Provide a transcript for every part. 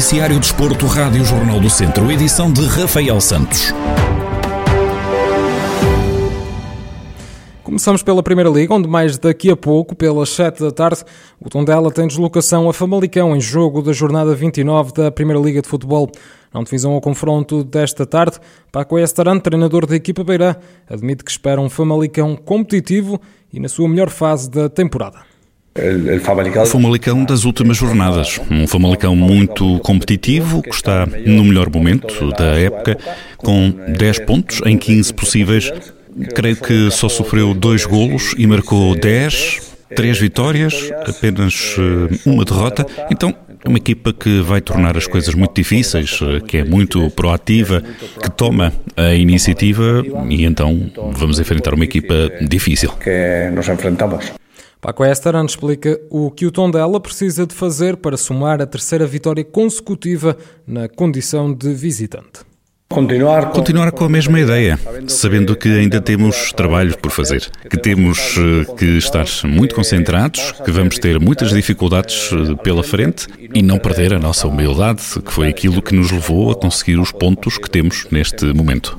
Noticiário Desporto, Rádio Jornal do Centro, edição de Rafael Santos. Começamos pela Primeira Liga, onde mais daqui a pouco, pelas 7 da tarde, o Tondela tem deslocação a Famalicão em jogo da jornada 29 da Primeira Liga de Futebol. Não divisão ao confronto desta tarde, Paco Estarante, treinador da equipa Beirã, admite que espera um Famalicão competitivo e na sua melhor fase da temporada. O Famalicão das últimas jornadas. Um Famalicão muito competitivo, que está no melhor momento da época, com 10 pontos em 15 possíveis. Creio que só sofreu dois golos e marcou 10, três vitórias, apenas eh, uma derrota. Então, é uma equipa que vai tornar as coisas muito difíceis, eh, que é muito proativa, que toma a iniciativa e então vamos enfrentar uma equipa difícil. Que nos enfrentamos. Paco Esteran explica o que o Tondela precisa de fazer para somar a terceira vitória consecutiva na condição de visitante. Continuar com... Continuar com a mesma ideia, sabendo que ainda temos trabalho por fazer, que temos eh, que estar muito concentrados, que vamos ter muitas dificuldades eh, pela frente e não perder a nossa humildade, que foi aquilo que nos levou a conseguir os pontos que temos neste momento.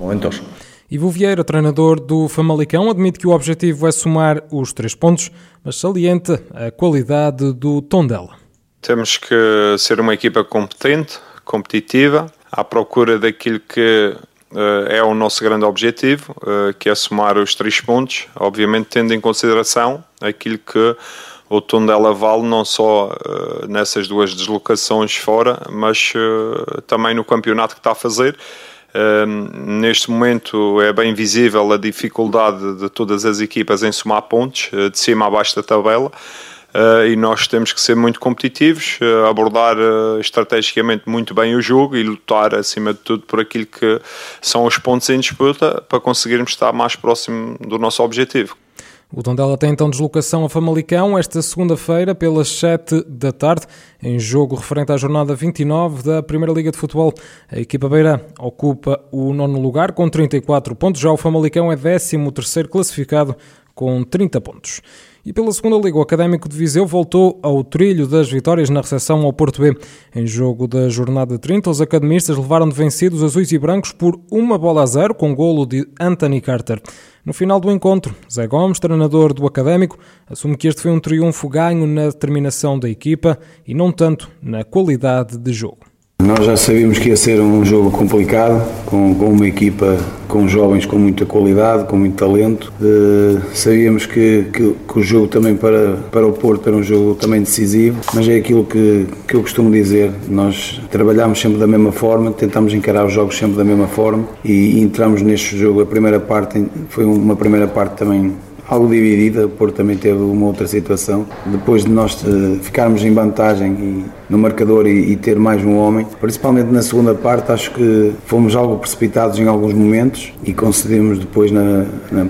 Ivo Vieira, treinador do Famalicão, admite que o objetivo é somar os três pontos, mas salienta a qualidade do Tondela. Temos que ser uma equipa competente, competitiva, à procura daquilo que uh, é o nosso grande objetivo, uh, que é somar os três pontos, obviamente tendo em consideração aquilo que o Tondela vale não só uh, nessas duas deslocações fora, mas também no campeonato que está a fazer neste momento é bem visível a dificuldade de todas as equipas em somar pontos, uh, de cima a baixo da tabela. Uh, e nós temos que ser muito competitivos, uh, abordar estrategicamente muito bem o jogo e lutar acima de tudo por aquilo que são os pontos em disputa para conseguirmos estar mais próximo do nosso objetivo. O Tondela tem então deslocação a Famalicão esta segunda-feira pelas 7 da tarde, em jogo referente à jornada 29 da Primeira Liga de Futebol. A equipa beira ocupa o nono lugar com 34 pontos, já o Famalicão é 13 terceiro classificado com 30 pontos. E pela segunda liga, o Académico de Viseu voltou ao trilho das vitórias na recepção ao Porto B. Em jogo da jornada 30, os academistas levaram de vencidos azuis e brancos por uma bola a zero, com golo de Anthony Carter. No final do encontro, Zé Gomes, treinador do Académico, assume que este foi um triunfo ganho na determinação da equipa e não tanto na qualidade de jogo. Nós já sabíamos que ia ser um jogo complicado, com, com uma equipa com jovens com muita qualidade, com muito talento. Uh, sabíamos que, que, que, o jogo também para, para o Porto era um jogo também decisivo, mas é aquilo que, que eu costumo dizer, nós trabalhamos sempre da mesma forma, tentamos encarar os jogos sempre da mesma forma e, e entramos neste jogo, a primeira parte foi uma primeira parte também algo dividida, o Porto também teve uma outra situação. Depois de nós eh, ficarmos em vantagem e, no marcador e, e, ter mais um homem, principalmente na segunda parte, acho que fomos algo precipitados em alguns momentos e concedemos depois na, na,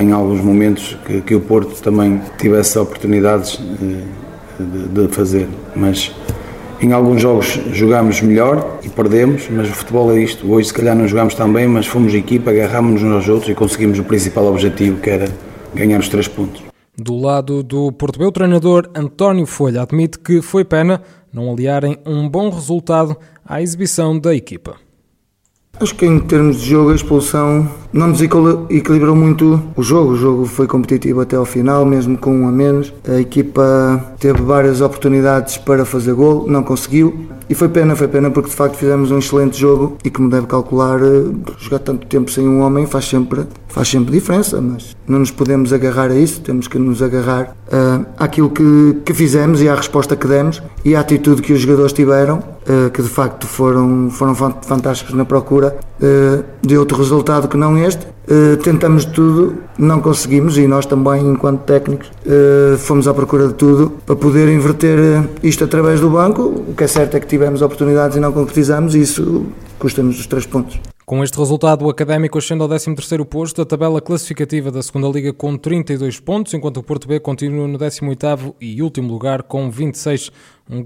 em alguns momentos que, que, o Porto também tivesse oportunidades de, de, de fazer. Mas em alguns jogos jogámos melhor e perdemos, mas o futebol é isto. Hoje, se calhar, não jogámos tão bem, mas fomos equipa, agarrámos-nos aos outros e conseguimos o principal objetivo, que era ganhar os três pontos. Do lado do Porto o treinador António Folha admite que foi pena não aliarem um bom resultado à exibição da equipa. Acho que em termos de jogo a expulsão não nos equilibrou muito o jogo. O jogo foi competitivo até ao final, mesmo com um a menos. A equipa teve várias oportunidades para fazer gol, não conseguiu. E foi pena, foi pena porque de facto fizemos um excelente jogo e como deve calcular, eh, jogar tanto tempo sem um homem faz sempre, faz sempre diferença, mas não nos podemos agarrar a isso, temos que nos agarrar uh, àquilo que, que fizemos e à resposta que demos e à atitude que os jogadores tiveram, que de facto foram, foram fantásticos na procura uh, de outro resultado que não este. Uh, tentamos tudo, não conseguimos e nós também, enquanto técnicos, fomos à procura de tudo para poder inverter isto através do banco. O que é certo é que tivemos oportunidades e não concretizamos e isso custa-nos os três pontos. Com este resultado, o Académico ascende ao 13º posto da tabela classificativa da segunda Liga com 32 pontos, enquanto o Porto B continua no 18º e último lugar com 26. Um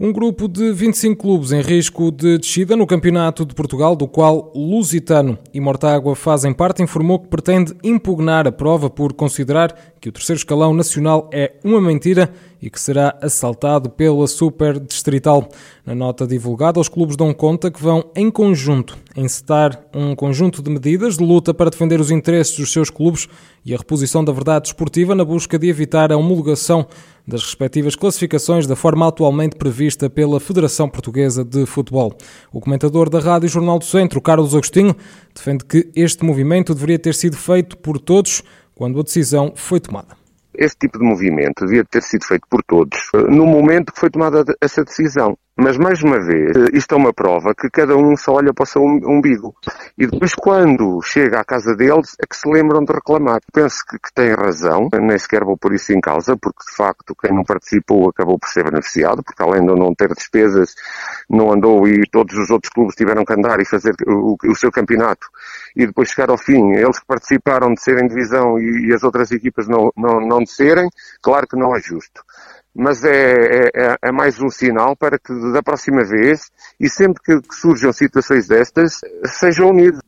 um grupo de 25 clubes em risco de descida no Campeonato de Portugal, do qual Lusitano e Mortágua fazem parte, informou que pretende impugnar a prova por considerar que o terceiro escalão nacional é uma mentira e que será assaltado pela Super Distrital. Na nota divulgada, os clubes dão conta que vão, em conjunto, encetar um conjunto de medidas de luta para defender os interesses dos seus clubes e a reposição da verdade esportiva na busca de evitar a homologação das respectivas classificações da forma atualmente prevista pela Federação Portuguesa de Futebol. O comentador da Rádio Jornal do Centro, Carlos Agostinho, defende que este movimento deveria ter sido feito por todos quando a decisão foi tomada. Este tipo de movimento devia ter sido feito por todos no momento que foi tomada essa decisão. Mas, mais uma vez, eh, isto é uma prova que cada um só olha para o seu umbigo. E depois, quando chega à casa deles, é que se lembram de reclamar. Penso que, que têm razão, nem sequer vou pôr isso em causa, porque, de facto, quem não participou acabou por ser beneficiado, porque além de não ter despesas, não andou e todos os outros clubes tiveram que andar e fazer o, o seu campeonato. E depois chegar ao fim, eles que participaram de serem divisão e, e as outras equipas não, não, não de serem, claro que não é justo mas é, é, é, é, mais um sinal para que da próxima vez, e sempre que, que surjam situações destas, sejam unidos.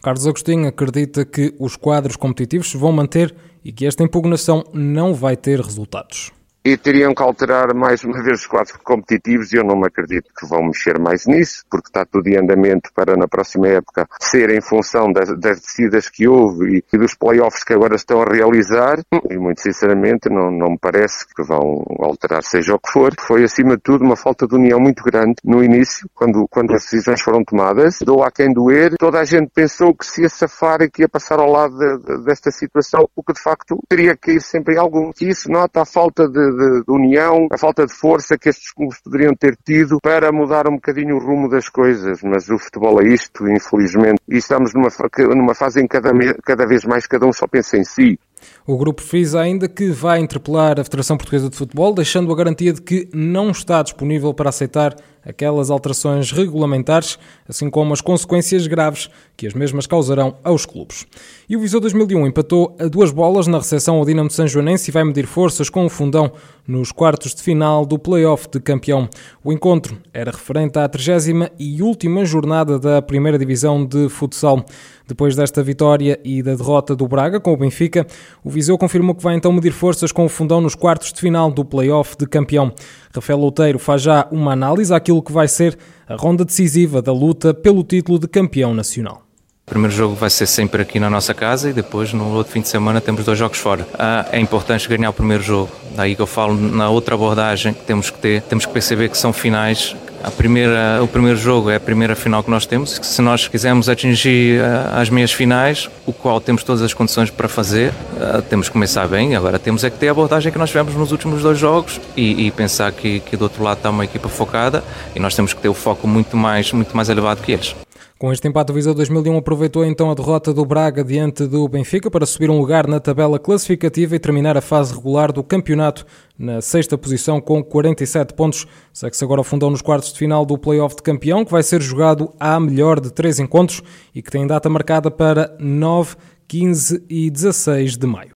Carlos Agostinho acredita que os quadros competitivos se vão manter e que esta impugnação não vai ter resultados e teriam que alterar mais uma vez os quadros competitivos e eu não me acredito que vão mexer mais nisso, porque está tudo em andamento para na próxima época ser em função das, das descidas que houve e, dos playoffs que agora estão a realizar e muito sinceramente não, não me parece que vão alterar seja o que for. Foi acima de tudo uma falta de união muito grande no início, quando, quando as decisões foram tomadas. Dou a quem doer, toda a gente pensou que se ia safar e que ia passar ao lado de, de, desta situação, o que de facto teria que ir sempre em algum. Isso nota a falta de de, de, união, a falta de força que estes clubes poderiam ter tido para mudar um bocadinho o rumo das coisas. Mas o futebol é isto, infelizmente. E estamos numa, numa fase em que cada, cada vez mais cada um só pensa em si. O grupo frisa ainda que vai interpelar a Federação Portuguesa de Futebol, deixando a garantia de que não está disponível para aceitar aquelas alterações regulamentares, assim como as consequências graves que as mesmas causarão aos clubes. E o Viseu 2001 empatou a duas bolas na recepção ao Dinamo de São Joanense e vai medir forças com o Fundão nos quartos de final do play-off de campeão. O encontro era referente à 30 e última jornada da primeira divisão de futsal. Depois desta vitória e da derrota do Braga com o Benfica, o Viseu confirmou que vai então medir forças com o Fundão nos quartos de final do play-off de campeão. Rafael Louteiro faz já uma análise àquilo que vai ser a ronda decisiva da luta pelo título de campeão nacional. O primeiro jogo vai ser sempre aqui na nossa casa e depois no outro fim de semana temos dois jogos fora. Ah, é importante ganhar o primeiro jogo. Daí que eu falo na outra abordagem que temos que ter, temos que perceber que são finais a primeira, o primeiro jogo é a primeira final que nós temos. Se nós quisermos atingir eh, as meias finais, o qual temos todas as condições para fazer, eh, temos que começar bem. Agora temos é que ter a abordagem que nós tivemos nos últimos dois jogos e, e pensar que, que do outro lado está uma equipa focada e nós temos que ter o foco muito mais, muito mais elevado que eles. Com este empate, o Viseu 2001 aproveitou então a derrota do Braga diante do Benfica para subir um lugar na tabela classificativa e terminar a fase regular do campeonato na sexta posição com 47 pontos. Segue-se agora o fundão nos quartos de final do Playoff de Campeão, que vai ser jogado à melhor de três encontros e que tem data marcada para 9, 15 e 16 de maio.